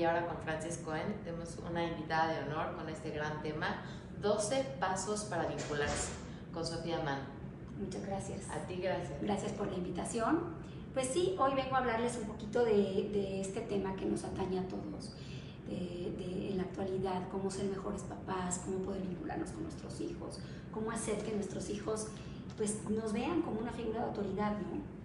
aquí ahora con Francis Cohen. Tenemos una invitada de honor con este gran tema, 12 pasos para vincularse, con Sofía Mann. Muchas gracias. A ti gracias. Gracias por la invitación. Pues sí, hoy vengo a hablarles un poquito de, de este tema que nos atañe a todos, de, de, en la actualidad, cómo ser mejores papás, cómo poder vincularnos con nuestros hijos, cómo hacer que nuestros hijos pues, nos vean como una figura de autoridad, ¿no?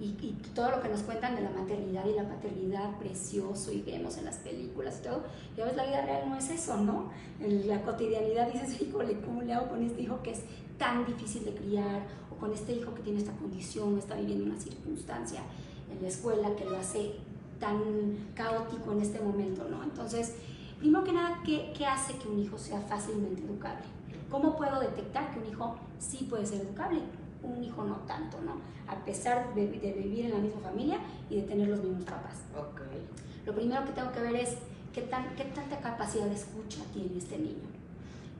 Y, y, todo lo que nos cuentan de la maternidad y la paternidad precioso y vemos en las películas y todo, ya ves, la vida real no es eso, ¿no? En la cotidianidad dices, híjole, ¿cómo le hago con este hijo que es tan difícil de criar? O con este hijo que tiene esta condición, está viviendo una circunstancia en la escuela que lo hace tan caótico en este momento, ¿no? Entonces, primero que nada, ¿qué, ¿qué hace que un hijo sea fácilmente educable? ¿Cómo puedo detectar que un hijo sí puede ser educable? Un hijo no tanto, ¿no? A pesar de, de, vivir en la misma familia y de tener los mismos papás. Okay. Lo primero que tengo que ver es qué, tan, qué tanta capacidad de escucha tiene este niño.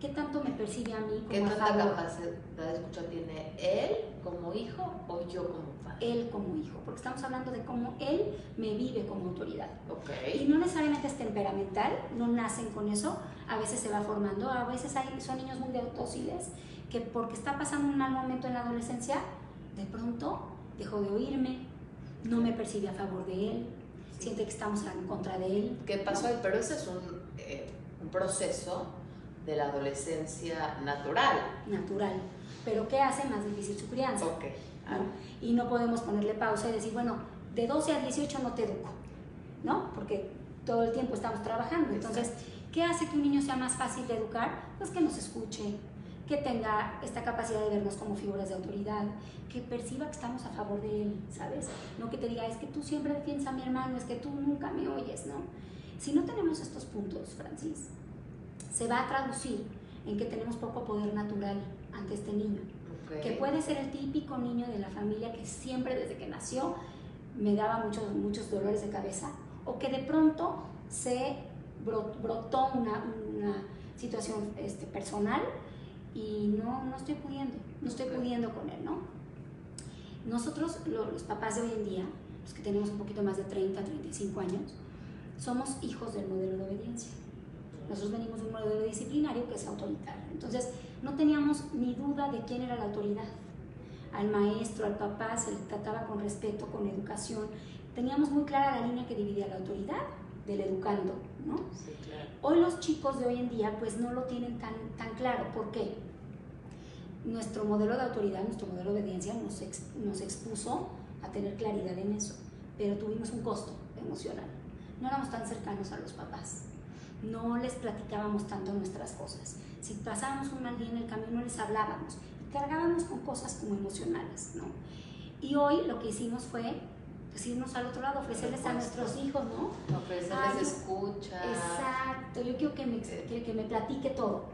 ¿Qué tanto me percibe a mí como ¿Qué tanta favor? capacidad de escucha tiene él como hijo o yo como padre? Él como hijo, porque estamos hablando de cómo él me vive como autoridad. Okay. Y no necesariamente es temperamental, no nacen con eso, a veces se va formando, a veces hay, son niños muy dóciles que porque está pasando un mal momento en la adolescencia, de pronto dejó de oírme, no me percibe a favor de él, sí. siente que estamos en contra de él. ¿Qué pasó ahí? Pero ese es un, eh, un proceso de la adolescencia natural. Natural. Pero ¿qué hace más difícil su crianza? Okay. Ah. ¿no? Y no podemos ponerle pausa y decir, bueno, de 12 a 18 no te educo, ¿no? Porque todo el tiempo estamos trabajando. Entonces, ¿qué hace que un niño sea más fácil de educar? Pues que nos escuche, que tenga esta capacidad de vernos como figuras de autoridad, que perciba que estamos a favor de él, ¿sabes? No que te diga, es que tú siempre defiendes a mi hermano, es que tú nunca me oyes, ¿no? Si no tenemos estos puntos, Francis, se va a traducir en que tenemos poco poder natural ante este niño, okay. que puede ser el típico niño de la familia que siempre desde que nació me daba muchos, muchos dolores de cabeza, o que de pronto se brotó una, una situación este, personal y no, no estoy pudiendo, no estoy pudiendo con él, ¿no? Nosotros, los, los papás de hoy en día, los que tenemos un poquito más de 30, 35 años, somos hijos del modelo de obediencia. Nosotros venimos de un modelo disciplinario que es autoritario. Entonces, no teníamos ni duda de quién era la autoridad. Al maestro, al papá se le trataba con respeto, con educación. Teníamos muy clara la línea que dividía la autoridad del educando, ¿no? Sí, claro. Hoy los chicos de hoy en día pues no lo tienen tan, tan claro. ¿Por qué? Nuestro modelo de autoridad, nuestro modelo de obediencia nos, ex, nos expuso a tener claridad en eso, pero tuvimos un costo emocional. No éramos tan cercanos a los papás, no les platicábamos tanto nuestras cosas. Si pasábamos un mal día en el camino no les hablábamos, cargábamos con cosas como emocionales, ¿no? Y hoy lo que hicimos fue pues irnos al otro lado, ofrecerles a nuestros hijos, ¿no? Ofrecerles Ay, escucha. Exacto, yo quiero que me, que, que me platique todo.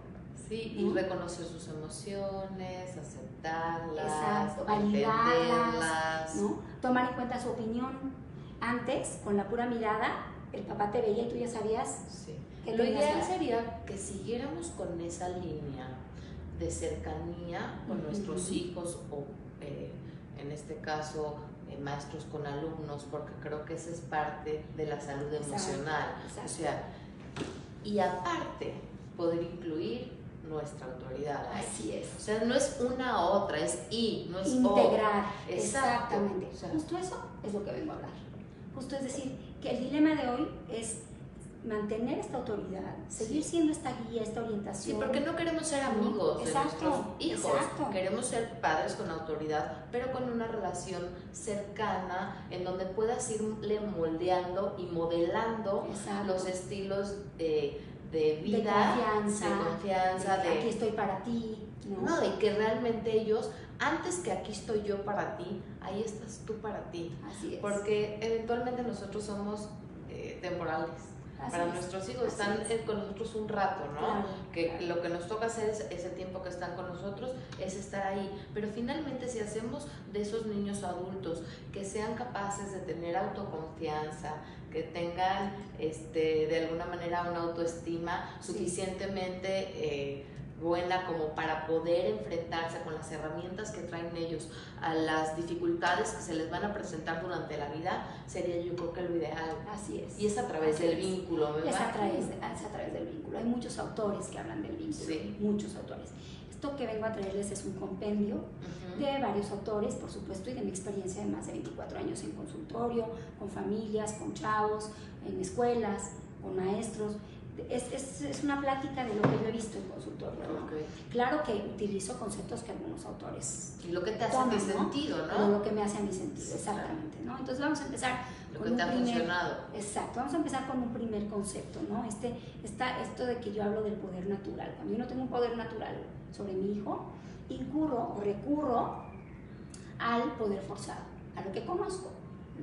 Sí, ¿no? y reconocer sus emociones, aceptarlas, Exacto, validarlas, ¿no? Tomar en cuenta su opinión. Antes, con la pura mirada, el papá te veía y tú ya sabías. Sí. Que Lo ideal sería que siguiéramos con esa línea de cercanía con uh -huh. nuestros hijos o, eh, en este caso, maestros con alumnos, porque creo que esa es parte de la salud emocional. Exacto, exacto. O sea, y aparte, poder incluir nuestra autoridad. Así es. O sea, no es una u otra, es y, no es Integrar. O. Exactamente. O sea, Justo eso es lo que vengo a hablar. Justo es decir, que el dilema de hoy es mantener esta autoridad, seguir siendo esta guía, esta orientación. Sí, porque no queremos ser amigos de Exacto, nuestros hijos. exacto. Queremos ser padres con autoridad, pero con una relación cercana en donde puedas irle moldeando y modelando Exacto. los estilos de, de de vida, confianza, de confianza, de de, aquí estoy para ti, ¿no? no, de que realmente ellos, antes que aquí estoy yo para ti, ahí estás tú para ti. Así es. Porque eventualmente nosotros somos eh, temporales. Así para es. nuestros hijos Así están es. eh, con nosotros un rato, ¿no? Claro, que lo que nos toca hacer es ese tiempo que están con nosotros es estar ahí pero finalmente si hacemos de esos niños adultos que sean capaces de tener autoconfianza que tengan este de alguna manera una autoestima suficientemente eh, buena como para poder enfrentarse con las herramientas que traen ellos a las dificultades que se les van a presentar durante la vida, sería yo creo que lo ideal. Así es. Y es a través del vínculo, ¿verdad? Es a, través, es a través del vínculo. Hay muchos autores que hablan del vínculo, sí. muchos autores. Esto que vengo a traerles es un compendio de varios autores, por supuesto, y de mi experiencia de más de 24 años en consultorio, con familias, con chavos, en escuelas, con maestros es, es, es, una plática de lo que yo he visto en consultorio. Claro que utilizo conceptos que algunos autores. Y lo que te hace mi sentido, ¿no? lo que me hace a mi sentido, exactamente. ¿no? Entonces vamos a empezar. Lo con que te ha funcionado. Exacto, vamos a empezar con un primer concepto, ¿no? Este, esta, esto de que yo hablo del poder natural. Cuando yo no tengo un poder natural sobre mi hijo, incurro o recurro al poder forzado, a lo que conozco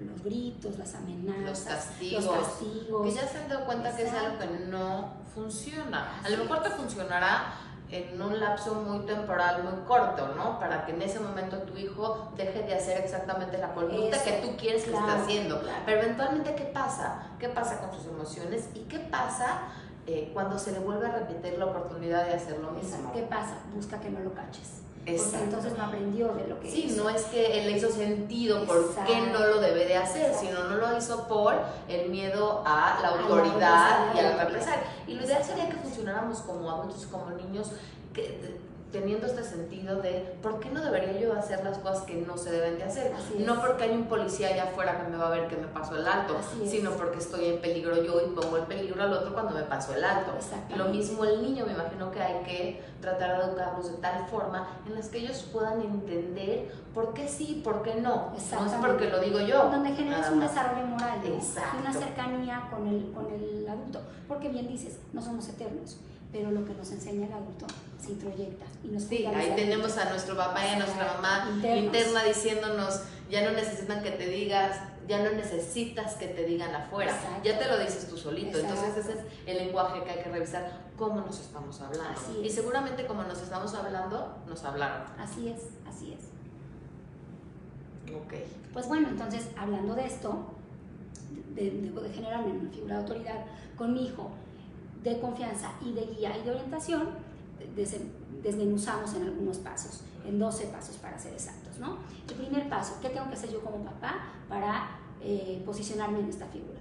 los gritos, las amenazas, los castigos, los castigos. Que ya se han dado cuenta que es algo que no funciona. a lo mejor te funcionará en un lapso muy temporal, muy corto, ¿no? Para que en ese momento tu hijo deje de hacer exactamente la conducta que tú quieres que esté haciendo. Pero eventualmente, ¿qué pasa? ¿Qué pasa con sus emociones? ¿Y qué pasa eh, cuando se le vuelve a repetir la oportunidad de hacer lo mismo? ¿Qué pasa? Busca que no lo caches porque entonces no aprendió de lo que sí, no es que él le hizo sentido por qué no lo debe de hacer, sino no lo hizo por el miedo a la autoridad y a la represalia. Y lo ideal sería que funcionáramos como adultos, como niños, que teniendo este sentido de por qué no debería yo hacer las cosas que no se deben de hacer. No porque hay un policía allá afuera que me va a ver que me pasó el alto, sino porque estoy en peligro yo y pongo en peligro al otro cuando me paso el alto. Lo mismo el niño, me imagino que hay que tratar de educarlos de tal forma en las que ellos puedan entender por qué sí, por qué no. No es porque lo digo yo. Donde generas un desarrollo moral y una cercanía con el, con el adulto. Porque bien dices, no somos eternos pero lo que nos enseña el adulto se introyecta. Y nos sí, ahí tenemos a nuestro papá y a nuestra mamá interna diciéndonos, ya no necesitan que te digas, ya no necesitas que te digan afuera, ya te lo dices tú solito. Entonces ese es el lenguaje que hay que revisar, cómo nos estamos hablando. Y seguramente como nos estamos hablando, nos hablaron. Así es, así es. Ok. Pues bueno, entonces hablando de esto, de, de, de generarme una figura de autoridad con mi hijo, de confianza y de guía y de orientación, desmenuzamos en algunos pasos, en 12 pasos para ser exactos. ¿no? El primer paso, ¿qué tengo que hacer yo como papá para eh, posicionarme en esta figura?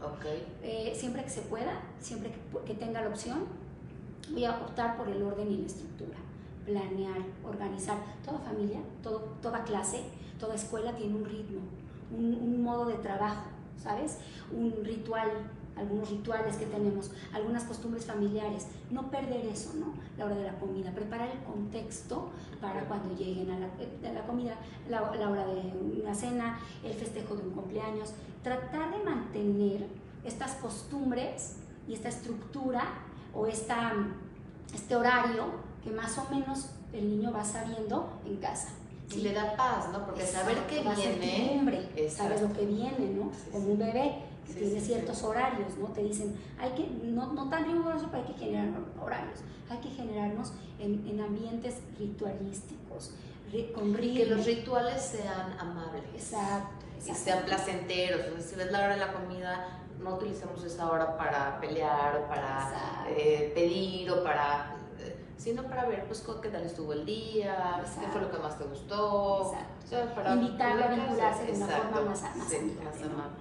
Eh, siempre que se pueda, siempre que, tenga la opción, voy a optar por el orden y la estructura. Planear, organizar. Toda familia, todo, toda clase, toda escuela tiene un ritmo, un, un modo de trabajo, ¿sabes? Un ritual algunos rituales que tenemos, algunas costumbres familiares, no perder eso, ¿no? La hora de la comida, preparar el contexto para cuando lleguen a la, la comida, la, la, hora de una cena, el festejo de un cumpleaños, tratar de mantener estas costumbres y esta estructura o esta, este horario que más o menos el niño va sabiendo en casa. Y le da paz, ¿no? Porque saber que viene... Sabes lo que viene, ¿no? Como un bebé tiene ciertos horarios, ¿no? Te dicen, hay que, no, no tan riguroso, pero hay que generar horarios. Hay que generarnos en, en ambientes ritualísticos, con ritmo. Que los rituales sean amables. Exacto. Y sean placenteros. Entonces, si ves la hora de la comida, no utilicemos esa hora para pelear o para eh, pedir o para sino para ver pues qué tal estuvo el día, qué fue lo que más te gustó. Exacto. para Invitarlo a vincularse de una forma más, más, sí, más amable.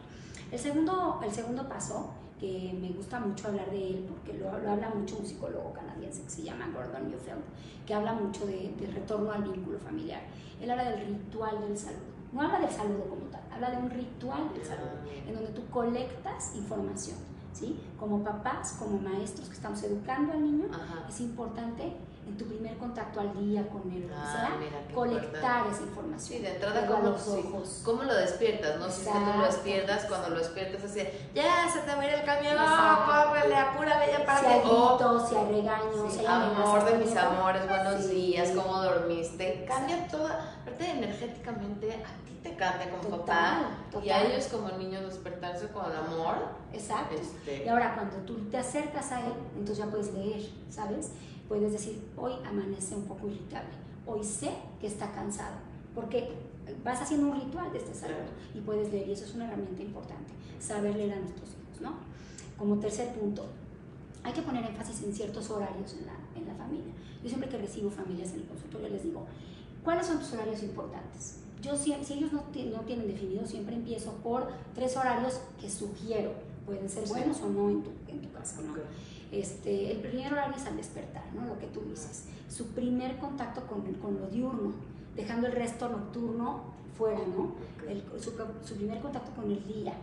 El segundo, el segundo paso, que me gusta mucho hablar de él, porque lo, habla mucho un psicólogo canadiense que se llama Gordon Neufeld, que habla mucho de, retorno al vínculo familiar. Él habla del ritual del saludo. No habla del saludo como tal, habla de un ritual del saludo, en donde tú colectas información. ¿Sí? Como papás, como maestros que estamos educando al niño, es importante en tu primer contacto al día con él, o ah, sea, colectar esa información. Sí, de entrada, ¿cómo, los ojos. ¿cómo lo despiertas? No si es que tú lo despiertas, cuando lo despiertas así, ya se te mira el camión, córrele, apúrale ya para si hay gritos, si hay regaños, si hay Amor de mis amores, buenos días, ¿cómo dormiste? Cambia toda, aparte energéticamente, a ti te cambia como papá y a ellos como niños despertarse con amor. Exacto. Este... Y ahora cuando tú te acercas a él, entonces ya puedes leer, ¿sabes? Puedes decir, hoy amanece un poco irritable, hoy sé que está cansado, porque vas haciendo un ritual de este saludo y puedes leer, y eso es una herramienta importante, saber leer a nuestros hijos, ¿no? Como tercer punto, hay que poner énfasis en ciertos horarios en la, en la familia. Yo siempre que recibo familias en el consultorio les digo, ¿cuáles son tus horarios importantes? Yo, si, si ellos no, no tienen definido, siempre empiezo por tres horarios que sugiero. Pueden ser buenos o no en tu, en tu casa. ¿no? Este, el primer horario es al despertar, ¿no? lo que tú dices. Su primer contacto con, con lo diurno, dejando el resto nocturno fuera, ¿no? El, su, su primer contacto con el día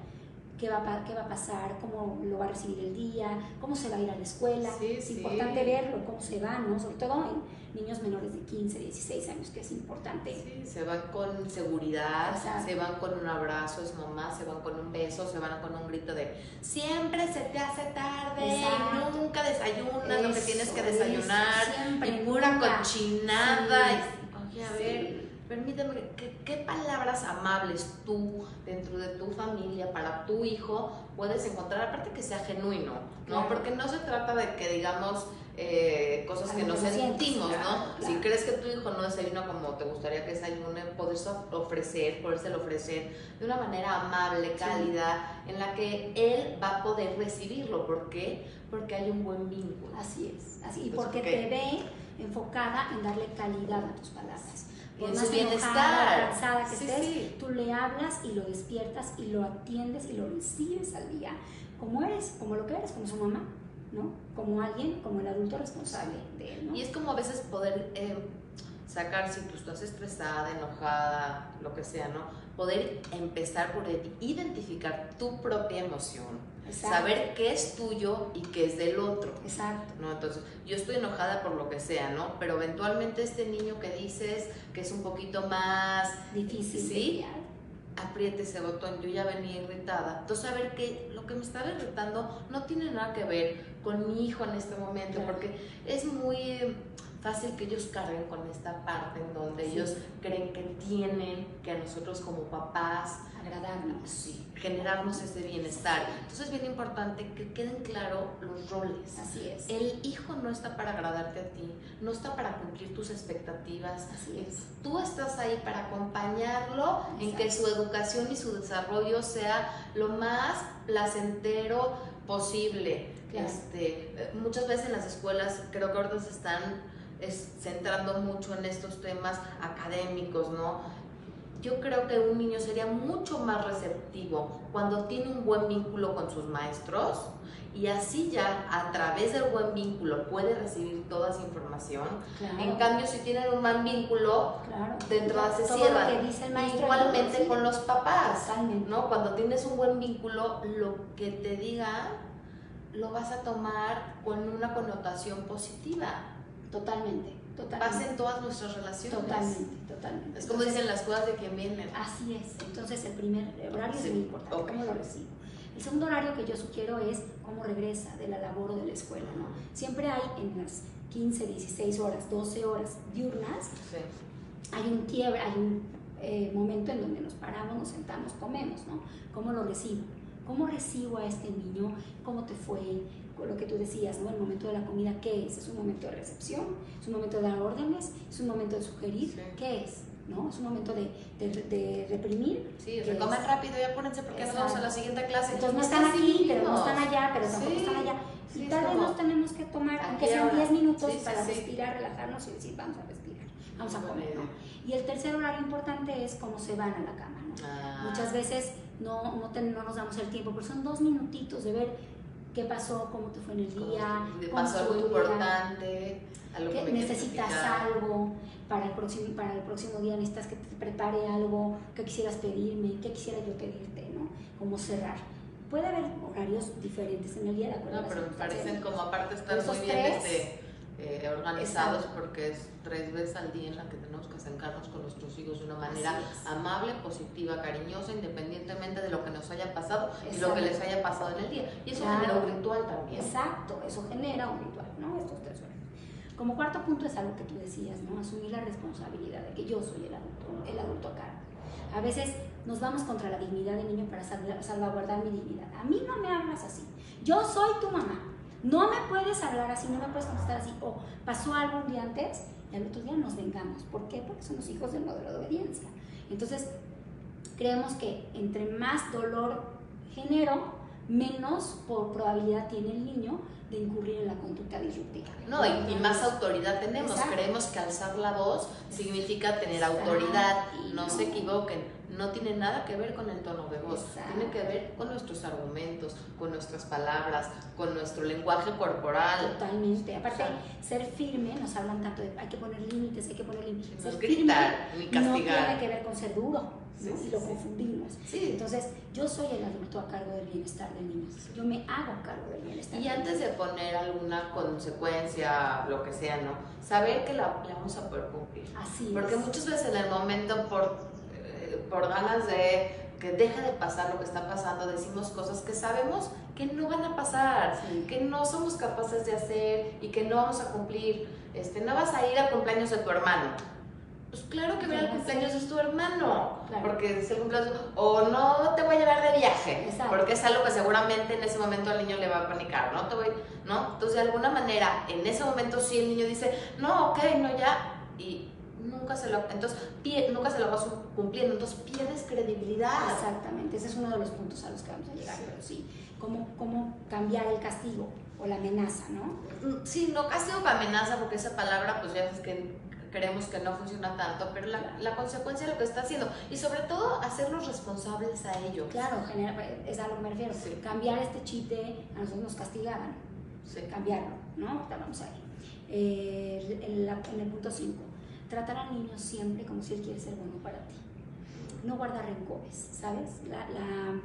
qué va, qué va a pasar, cómo lo va a recibir el día, cómo se va a ir a la escuela. es importante verlo, cómo se va, ¿no? Sobre todo en niños menores de 15, 16 años, que es importante. Sí, se van con seguridad, se van con un abrazo, es mamá, se van con un beso, se van con un grito de siempre se te hace tarde, nunca desayunas lo que tienes que desayunar, y pura cochinada. oye, a ver Permíteme, ¿qué, palabras amables tú, dentro de tu familia, para tu hijo, puedes encontrar? Aparte que sea genuino, ¿no? Porque no se trata de que digamos eh, cosas que no sentimos, ¿no? Si crees que tu hijo no desayuna como te gustaría que desayune, poder ofrecer, poderse ofrecer de una manera amable, cálida, en la que él va a poder recibirlo. ¿Por qué? Porque hay un buen vínculo. Así es, así, y porque te ve enfocada en darle calidad a tus palabras por más bienestar. cansada que estés, tú le hablas y lo despiertas y lo atiendes y lo recibes al día, como eres, como lo que eres, como su mamá, ¿no? Como alguien, como el adulto responsable de él, ¿no? Y es como a veces poder eh, sacar, si tú estás estresada, enojada, lo que sea, ¿no? Poder empezar por identificar tu propia emoción Saber qué es tuyo y qué es del otro. Exacto. ¿no? Entonces, yo estoy enojada por lo que sea, ¿no? Pero eventualmente este niño que dices que es un poquito más difícil, ¿sí? apriete ese botón, yo ya venía irritada. Entonces, saber que lo que me estaba irritando no tiene nada que ver con mi hijo en este momento, porque es muy fácil que ellos carguen con esta parte en donde ellos creen que tienen que a nosotros como papás agradarnos, sí, generarnos ese bienestar. Entonces es bien importante que queden claros los roles. Así es. El hijo no está para agradarte a ti, no está para cumplir tus expectativas. Así es. Tú estás ahí para acompañarlo en que su educación y su desarrollo sea lo más placentero posible. Este, eh, muchas veces en las escuelas creo que ahora se están es, centrando mucho en estos temas académicos, ¿no? Yo creo que un niño sería mucho más receptivo cuando tiene un buen vínculo con sus maestros y así ya a través del buen vínculo puede recibir toda esa información. En cambio, si tienen un mal vínculo, dentro de se cierra. Igualmente con los papás, ¿no? Cuando tienes un buen vínculo, lo que te diga lo vas a tomar con una connotación positiva. Totalmente, totalmente. Pasa en todas nuestras relaciones. Totalmente, totalmente. Es como dicen las cosas de quien vienen. Así es. Entonces, el primer horario es muy importante, cómo lo recibo. El segundo horario que yo sugiero es cómo regresa de la labor o de la escuela, ¿no? Siempre hay en las 15, 16 horas, 12 horas diurnas, hay un quiebre, hay un eh, momento en donde nos paramos, nos sentamos, comemos, ¿no? ¿Cómo lo recibo? ¿Cómo recibo a este niño? ¿Cómo te fue? Lo que tú decías, ¿no? El momento de la comida, ¿qué es? ¿Es un momento de recepción? ¿Es un momento de dar órdenes? ¿Es un momento de sugerir? ¿Qué es? ¿no? Es un momento de, de, reprimir. Sí, recoman rápido y apúrense porque nos vamos a la siguiente clase. Entonces no están aquí, pero no están allá, pero tampoco están allá. y tal vez nos tenemos que tomar, aunque sean 10 minutos, para respirar, relajarnos y decir, vamos a respirar, vamos a comer. ¿no? Y el tercer horario importante es cómo se van a la cama. ¿no? Ah. Muchas veces no, no, no nos damos el tiempo, pero son dos minutitos de ver qué pasó, cómo te fue en el día, ¿Te pasó algo importante, algo que necesitas algo para el próximo para el próximo día necesitas que te prepare algo, que quisieras pedirme, qué quisiera yo pedirte, ¿no? Cómo cerrar. Puede haber horarios diferentes en el día, de acuerdo. No, pero me parecen como aparte estar muy bien este eh, organizados porque es tres veces al día en la que tenemos que acercarnos con nuestros hijos de una manera amable, positiva, cariñosa, independientemente de lo que nos haya pasado y lo que les haya pasado en el día. Y eso genera un ritual también. Exacto, eso genera un ritual, ¿no? Estos tres horas. Como cuarto punto es algo que tú decías, ¿no? Asumir la responsabilidad de que yo soy el adulto, el adulto acá. A veces nos vamos contra la dignidad del niño para salvaguardar mi dignidad. A mí no me hablas así. Yo soy tu mamá no me puedes hablar así, no me puedes contestar así. O pasó algo un día antes y al otro día nos vengamos. ¿Por qué? Porque somos hijos del modelo de obediencia. Entonces, creemos que entre más dolor genero, menos por probabilidad tiene el niño de incurrir en la conducta disruptiva. No, y, más autoridad tenemos. Creemos que alzar la voz significa tener autoridad. No se equivoquen. No tiene nada que ver con el tono de voz. Tiene que ver con nuestros argumentos, con nuestras palabras, con nuestro lenguaje corporal. Totalmente. Aparte, ser firme, nos hablan tanto de hay que poner límites, hay que poner límites. No gritar, ni castigar. No tiene que ver con ser duro y lo confundimos. Entonces, yo soy el adulto a cargo del bienestar del niño. Yo me hago cargo del bienestar. Y antes de poner alguna consecuencia, lo que sea, ¿no? Saber que la, vamos a poder cumplir. Así Porque muchas veces en el momento, por, por ganas de que deje de pasar lo que está pasando, decimos cosas que sabemos que no van a pasar, que no somos capaces de hacer y que no vamos a cumplir. Este, no vas a ir al cumpleaños de tu hermano pues claro que ver el cumpleaños es tu hermano, porque es el cumpleaños, o no te voy a llevar de viaje, porque es algo que seguramente en ese momento al niño le va a panicar, ¿no? Te voy, ¿no? Entonces, de alguna manera, en ese momento sí el niño dice, no, ok, no, ya, y nunca se lo, entonces, nunca se lo vas cumpliendo, entonces pierdes credibilidad. Exactamente, ese es uno de los puntos a los que vamos a llegar, pero sí, cómo, cómo cambiar el castigo o la amenaza, ¿no? Mm, sí, no castigo o amenaza, porque esa palabra, pues ya es que creemos que no funciona tanto, pero la, la, consecuencia de lo que está haciendo y sobre todo hacerlos responsables a ellos. Claro, es a lo que me refiero. Cambiar este chip de a nosotros nos castigaban, cambiarlo, ¿no? Ahorita vamos ahí. Eh, en, en, el punto 5, tratar al niño siempre como si él quiere ser bueno para ti. No guardar rencores, ¿sabes? La, la,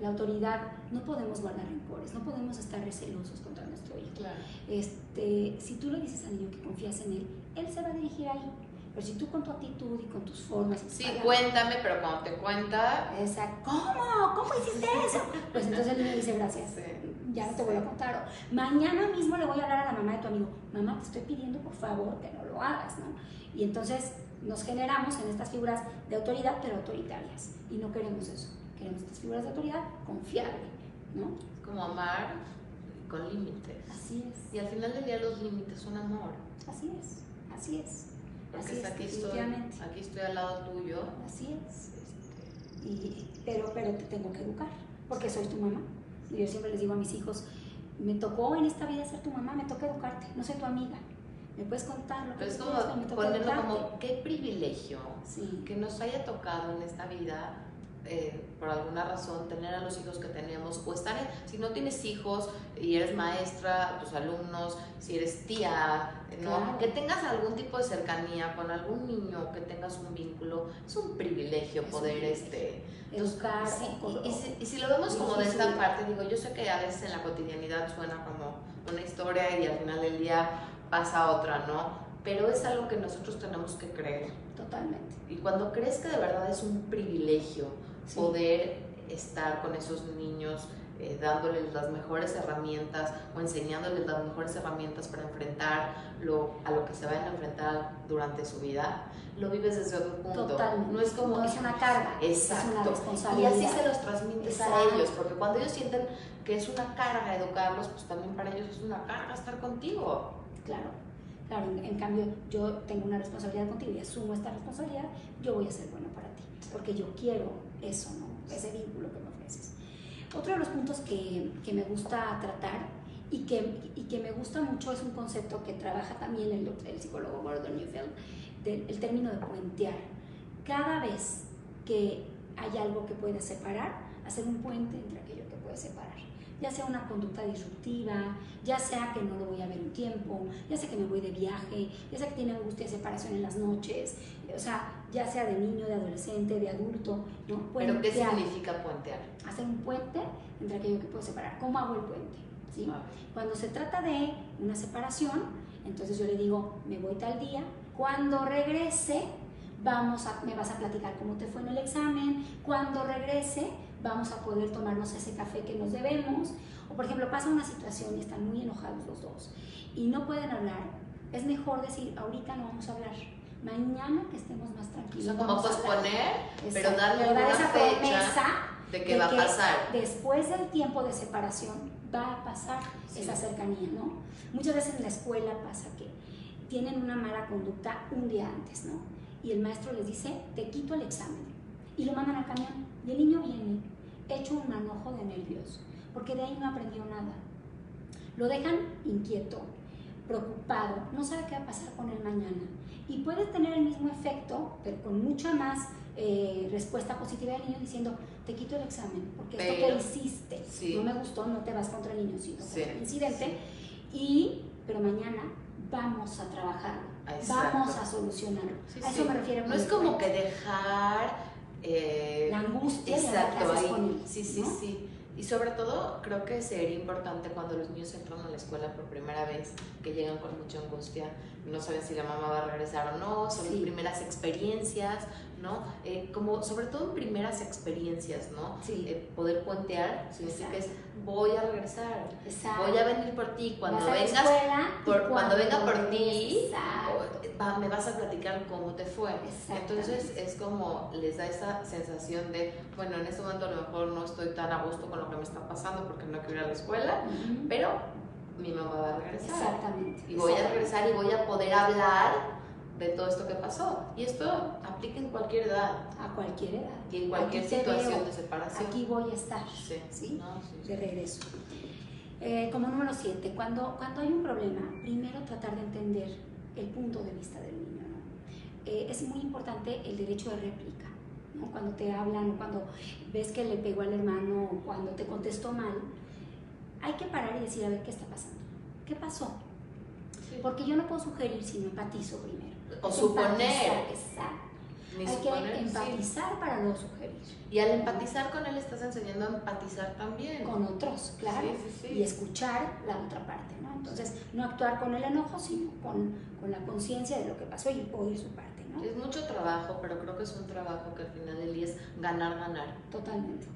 la autoridad, no podemos guardar rencores, no podemos estar recelosos contra nuestro hijo. Claro. Este, si tú le dices al niño que confías en él, él se va a dirigir ahí. Pero si tú con tu actitud y con tus formas... Sí, cuéntame, pero cuando te cuenta... Exacto. ¿Cómo? ¿Cómo hiciste eso? Pues entonces él me dice gracias. ya no te voy a contar. mañana mismo le voy a hablar a la mamá de tu amigo. Mamá, te estoy pidiendo por favor que no lo hagas, ¿no? Y entonces nos generamos en estas figuras de autoridad, pero autoritarias. Y no queremos eso. Queremos estas figuras de autoridad confiable, ¿no? Como amar con límites. Así es. Y al final del día los límites son amor. Así es. Así es. Porque aquí, estoy, aquí estoy al lado tuyo. Así es. Y, pero, pero te tengo que educar, porque soy tu mamá. Y yo siempre les digo a mis hijos, me tocó en esta vida ser tu mamá, me toca educarte, no soy tu amiga. Me puedes contar lo que es como ponerlo como qué privilegio que nos haya tocado en esta vida eh, por alguna razón tener a los hijos que tenemos o estar si no tienes hijos y eres maestra, tus alumnos, si eres tía, ¿no? que tengas algún tipo de cercanía con algún niño, que tengas un vínculo, es un privilegio poder este educar. y, si, lo vemos como de esta parte, digo, yo sé que a veces en la cotidianidad suena como una historia y al final del día pasa otra, ¿no? Pero es algo que nosotros tenemos que creer. Totalmente. Y cuando crees que de verdad es un privilegio, poder estar con esos niños eh, dándoles las mejores herramientas o enseñándoles las mejores herramientas para enfrentar lo, a lo que se vayan a enfrentar durante su vida, lo vives desde otro punto. Totalmente. No es como... es una carga, Exacto. es una responsabilidad. Y así se los transmites a ellos, porque cuando ellos sienten que es una carga educarlos, pues también para ellos es una carga estar contigo. Claro. Claro, en, cambio yo tengo una responsabilidad contigo y asumo esta responsabilidad, yo voy a ser bueno para ti, porque yo quiero eso, ¿no? Ese vínculo que me ofreces. Otro de los puntos que, que me gusta tratar y que, y que, me gusta mucho es un concepto que trabaja también el, el psicólogo Gordon Neufeld, el término de puentear. Cada vez que hay algo que puede separar, hacer un puente entre aquello que puede separar ya sea una conducta disruptiva, ya sea que no lo voy a ver un tiempo, ya sea que me voy de viaje, ya sea que tiene angustia de separación en las noches, o sea, ya sea de niño, de adolescente, de adulto, ¿no? ¿Pero qué significa puentear? Hacer un puente entre aquello que puedo separar. ¿Cómo hago el puente? ¿Sí? Cuando se trata de una separación, entonces yo le digo, me voy tal día, cuando regrese, vamos a, me vas a platicar cómo te fue en el examen, cuando regrese, vamos a poder tomarnos ese café que nos debemos. O por ejemplo, pasa una situación y están muy enojados los dos y no pueden hablar, es mejor decir, ahorita no vamos a hablar. Mañana que estemos más tranquilos. O como posponer, pero darle una esa fecha de que va a pasar. Después del tiempo de separación va a pasar esa cercanía, ¿no? Muchas veces en la escuela pasa que tienen una mala conducta un día antes, ¿no? Y el maestro les dice, te quito el examen. Y lo mandan al camión. Y el niño viene hecho un manojo de nervios porque de ahí no aprendió nada. Lo dejan inquieto, preocupado, no sabe qué va a pasar con él mañana. Y puede tener el mismo efecto, pero con mucha más eh, respuesta positiva del niño diciendo, te quito el examen, porque esto que hiciste no me gustó, no te vas contra el niño, sino contra el incidente. Y, pero mañana vamos a trabajarlo, vamos a solucionarlo. a eso me refiero. No es como que dejar... Eh, la angustia exacto, ahí. Sí, sí, sí. Y sobre todo, creo que sería importante cuando los niños entran a la escuela por primera vez, que llegan con mucha angustia, no saben si la mamá va a regresar o no, son primeras experiencias, ¿no? Eh, como sobre todo en primeras experiencias, ¿no? Eh, poder puentear significa que es voy a regresar, voy a venir por ti, cuando vengas, por, cuando, venga por ti, me vas a platicar cómo te fue. Entonces es como les da esa sensación de, bueno, en este momento a lo mejor no estoy tan a gusto con lo que me está pasando porque no quiero ir a la escuela, pero mi mamá va a regresar. Exactamente. Y voy a regresar y voy a poder hablar de todo esto que pasó. Y esto aplica en cualquier edad. A cualquier edad. Y en cualquier situación de separación. Aquí voy a estar. Sí. de regreso. Eh, como número siete, cuando, cuando hay un problema, primero tratar de entender el punto de vista del niño. Eh, es muy importante el derecho de réplica. ¿No? Cuando te hablan, cuando ves que le pegó al hermano, cuando te contestó mal, hay que parar y decir, a ver, ¿qué está pasando? ¿Qué pasó? Porque yo no puedo sugerir si no empatizo primero. O suponer. Exacto. Hay que empatizar para no sugerir. Y al empatizar con él estás enseñando a empatizar también. Con otros, claro. y escuchar la otra parte, ¿no? Entonces, no actuar con el enojo, sino con, con la conciencia de lo que pasó y oír su parte, ¿no? Es mucho trabajo, pero creo que es un trabajo que al final del día es ganar, ganar. Totalmente.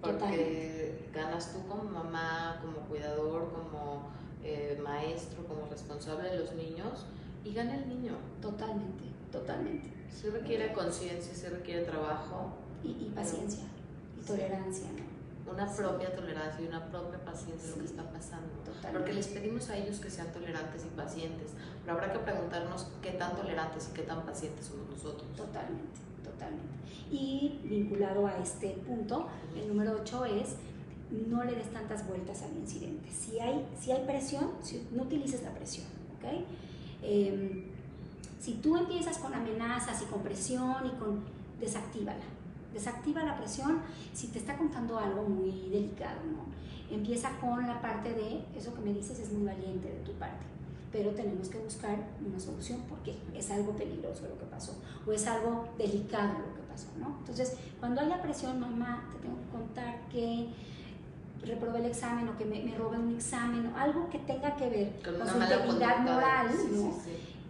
Porque ganas tú como mamá, como cuidador, como eh, maestro, como responsable de los niños y gana el niño. Totalmente, totalmente. Se requiere conciencia, se requiere trabajo. Y, paciencia, y tolerancia, Una propia tolerancia y una propia paciencia de lo que está pasando. Porque les pedimos a ellos que sean tolerantes y pacientes, pero habrá que preguntarnos qué tan tolerantes y qué tan pacientes somos nosotros. Totalmente, totalmente. Y vinculado a este punto, el número 8 es no le des tantas vueltas al incidente. Si hay, si hay presión, no utilices la presión, ¿ok? Em, si tú empiezas con amenazas y con presión y con... desactívala. Desactiva la presión si te está contando algo muy delicado, ¿no? Empieza con la parte de, eso que me dices es muy valiente de tu parte, pero tenemos que buscar una solución porque es algo peligroso lo que pasó o es algo delicado lo que pasó, ¿no? Entonces, cuando haya presión, mamá, te tengo que contar que reprobé el examen o que me, me robé un examen o algo que tenga que ver con, su integridad moral,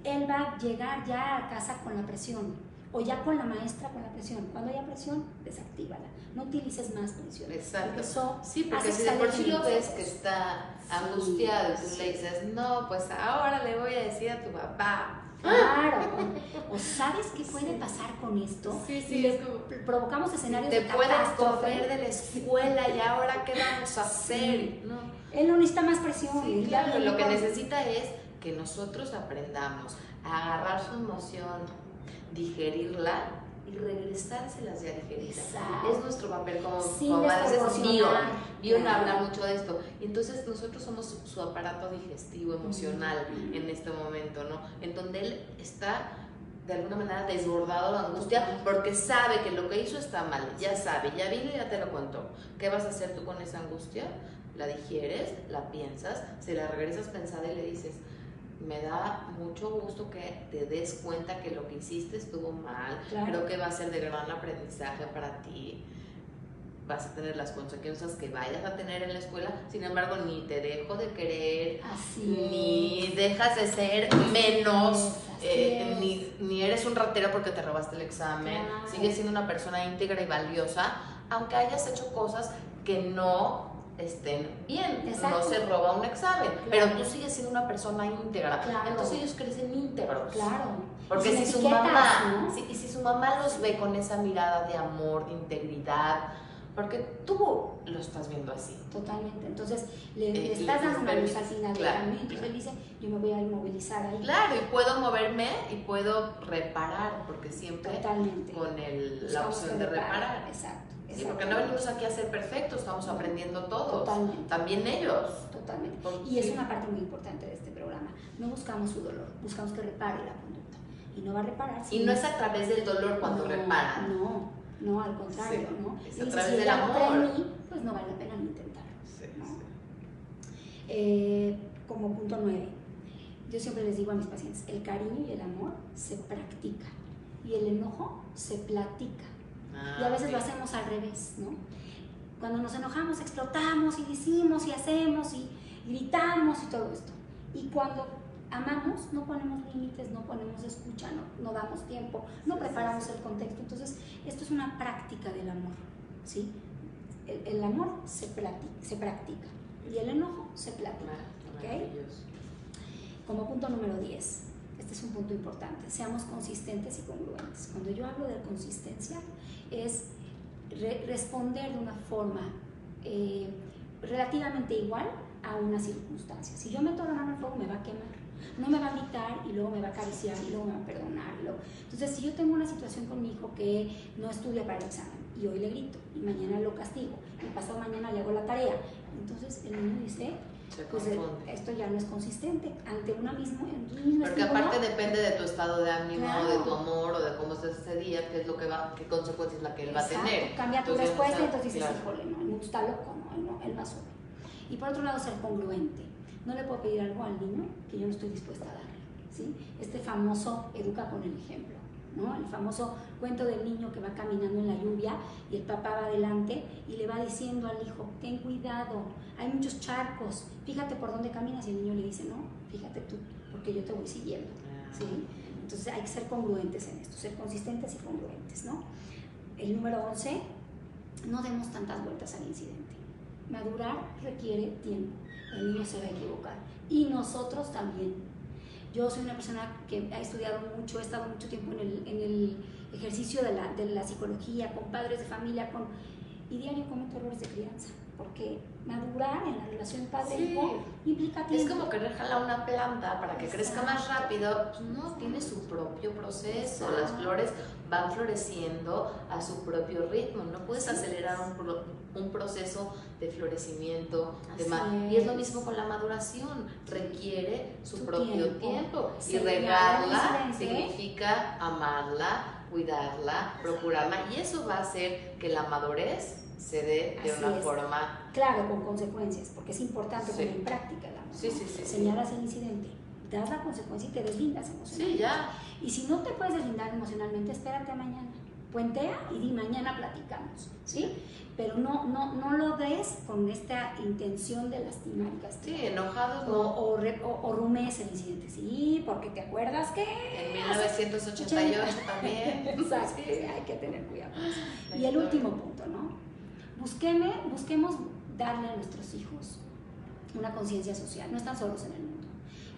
él va a llegar ya a casa con la presión o ya con la maestra con la presión. Cuando haya presión, desactívala. No utilices más presión. Exacto. sí, porque si de por sí lo ves que está angustiado y tú le dices, no, pues ahora le voy a decir a tu papá Claro. O sabes qué puede pasar con esto. Sí, sí, es provocamos escenarios te puedes correr de la escuela y ahora qué vamos a hacer. No. Él no necesita más presión. Sí, claro, lo que necesita es que nosotros aprendamos a agarrar su emoción, digerirla y regresárselas ya digeridas. Es nuestro papel como, sí, como es mío. Bion habla mucho de esto. Y entonces nosotros somos su aparato digestivo, emocional en este momento, ¿no? En donde él está de alguna manera desbordado de angustia porque sabe que lo que hizo está mal, ya sabe, ya vino y ya te lo contó. ¿Qué vas a hacer tú con esa angustia? La digieres, la piensas, se la regresas pensada y le dices, me da mucho gusto que te des cuenta que lo que hiciste estuvo mal. Creo que va a ser de gran aprendizaje para ti. Vas a tener las consecuencias que vayas a tener en la escuela. Sin embargo, ni te dejo de querer, ni dejas de ser menos, eh, ni, ni, eres un ratero porque te robaste el examen. Sigues siendo una persona íntegra y valiosa, aunque hayas hecho cosas que no estén bien. No se roba un examen, pero tú sigues siendo una persona íntegra. Entonces ellos crecen íntegros. Claro. Porque si su mamá, si, si su mamá los ve con esa mirada de amor, de integridad, Porque tú lo estás viendo así. Totalmente. Entonces, le, le Eh, estás y- dando una luz al final claro, del camino. Entonces él dice, yo me voy a inmovilizar ahí. Claro, y puedo moverme y puedo reparar, porque siempre Totalmente. con el, la Buscamos opción de repare. reparar. Exacto. Sí, porque no venimos aquí a ser perfectos, estamos aprendiendo todos. Totalmente. También ellos. Totalmente. Y es una parte muy importante de este programa. No buscamos su dolor, buscamos que repare la conducta. Y no va a reparar. si Y no es a través del dolor cuando no, reparan. No, no, al contrario, Sí, ¿no? es Y a dice, través si del amor. mí, pues no vale la pena ni intentarlo. Sí, ¿no? sí. Eh, como punto nueve, yo siempre les digo a mis pacientes, el cariño y el amor se practica y el enojo se platica. Y a Ah, veces ok. lo hacemos al revés, ¿no? Cuando nos enojamos, explotamos y decimos y hacemos y gritamos y todo esto. Y cuando amamos, no ponemos límites, no ponemos escucha, no, no damos tiempo, no Sí, sí, preparamos sí. el contexto. Entonces, esto es una práctica del amor, ¿sí? El, el amor se, plati- se practica y el enojo se platica. ¿ok? Como punto número 10, este es un punto importante, seamos consistentes y congruentes. Cuando yo hablo de consistencia, es re- responder de una forma eh, relativamente igual a una circunstancia. Si yo meto la mano al fuego, me va a quemar. No me va a gritar y luego me va a acariciar y luego me va a perdonar. Entonces, si yo tengo una situación con mi hijo que no estudia para el examen y hoy le grito y mañana lo castigo y pasado mañana le hago la tarea, entonces el niño dice, pues eh, esto ya no es consistente ante una misma, en un mismo Porque aparte depende de tu estado de ánimo, Claro. de tu amor o de cómo estés ese día, qué es lo que va, qué consecuencias es la que él va a tener. Cambia tu Entonces, respuesta y entonces dices, claro. híjole, no, el mundo está loco, no, él no, él no asume. Y por otro lado, ser congruente. No le puedo pedir algo al niño que yo no estoy dispuesta a darle. ¿sí? Este famoso educa con el ejemplo. ¿No? El famoso cuento del niño que va caminando en la lluvia y el papá va adelante y le va diciendo al hijo, ten cuidado, hay muchos charcos, fíjate por dónde caminas y el niño le dice, no, fíjate tú, porque yo te voy siguiendo. Ah. ¿sí? Entonces hay que ser congruentes en esto, ser consistentes y congruentes, ¿no? El número 11, no demos tantas vueltas al incidente. Madurar requiere tiempo, el niño se va a equivocar y nosotros también. Yo soy una persona que ha estudiado mucho, he estado mucho tiempo en el, en el ejercicio de la, de la psicología, con padres de familia, con, y diario cometo errores de crianza, porque madurar en la relación padre-hijo implica tiempo. Es como querer jalar una planta para que crezca más rápido. Pues no, tiene su propio proceso. Exacto. Las flores van floreciendo a su propio ritmo. No puedes acelerar un, pro- un proceso de florecimiento. De y es lo mismo con la maduración. Requiere su, Su propio tiempo. tiempo. Y regarla significa amarla, cuidarla, procurarla. Y eso va a hacer que la madurez se dé de Así una es. forma Claro, con consecuencias, porque es importante Sí. poner en práctica amor. Sí, sí, sí. Señalas el incidente, das la consecuencia y te deslindas emocionalmente. Sí, ya. Y si no te puedes deslindar emocionalmente, espérate a mañana. Puentea y di mañana platicamos, ¿sí? Pero no, no, no lo des con esta intención de lastimar y castigar. Sí, enojados O, no. o, re- o- o rumes el incidente, sí, porque te acuerdas que... En 1988 también. Exacto, Sí. hay que tener cuidado. La Y el último punto, ¿no? Busqueme, busquemos darle a nuestros hijos una conciencia social. No están solos en el mundo.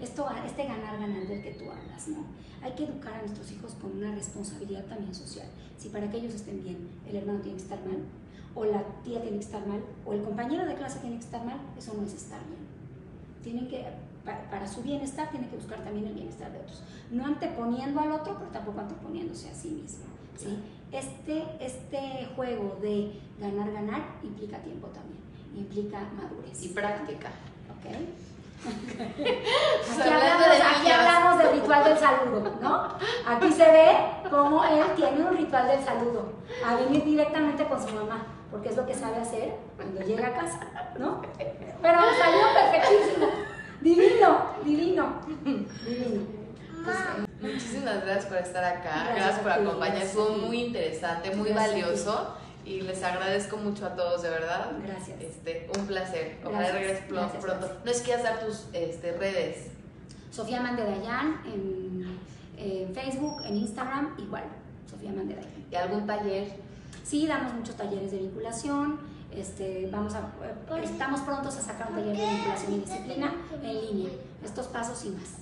Esto, este ganar-ganar del que tú hablas, ¿no? Hay que educar a nuestros hijos con una responsabilidad también social. Si para que ellos estén bien, el hermano tiene que estar mal, o la tía tiene que estar mal, o el compañero de clase tiene que estar mal, eso no es estar bien. Tienen que, para, para su bienestar, tienen que buscar también el bienestar de otros. No anteponiendo al otro, pero tampoco anteponiéndose a sí mismo. ¿sí? Este, este juego de ganar-ganar implica tiempo también, implica madurez. Y práctica. ¿Ok? Aquí, hablamos, aquí hablamos del ritual del saludo, ¿no? Aquí se ve cómo él tiene un ritual del saludo, a venir directamente con su mamá, porque es lo que sabe hacer cuando llega a casa, ¿no? Pero salió perfectísimo, divino, divino, divino. Entonces, Muchísimas gracias por estar acá. Gracias Gracias, por acompañar. Fue muy interesante, muy Gracias valioso. Y les agradezco mucho a todos, de verdad. Gracias. Este, un placer. Ojalá regreses pronto. gracias. ¿No es quieras dar tus este, redes? Sofía Mandedayan en, en Facebook, en Instagram, igual, Sofía Mandedayan. ¿Y algún taller? Sí, damos muchos talleres de vinculación. Este, vamos a, eh, estamos prontos a sacar un taller de vinculación y disciplina en línea. Estos pasos y más.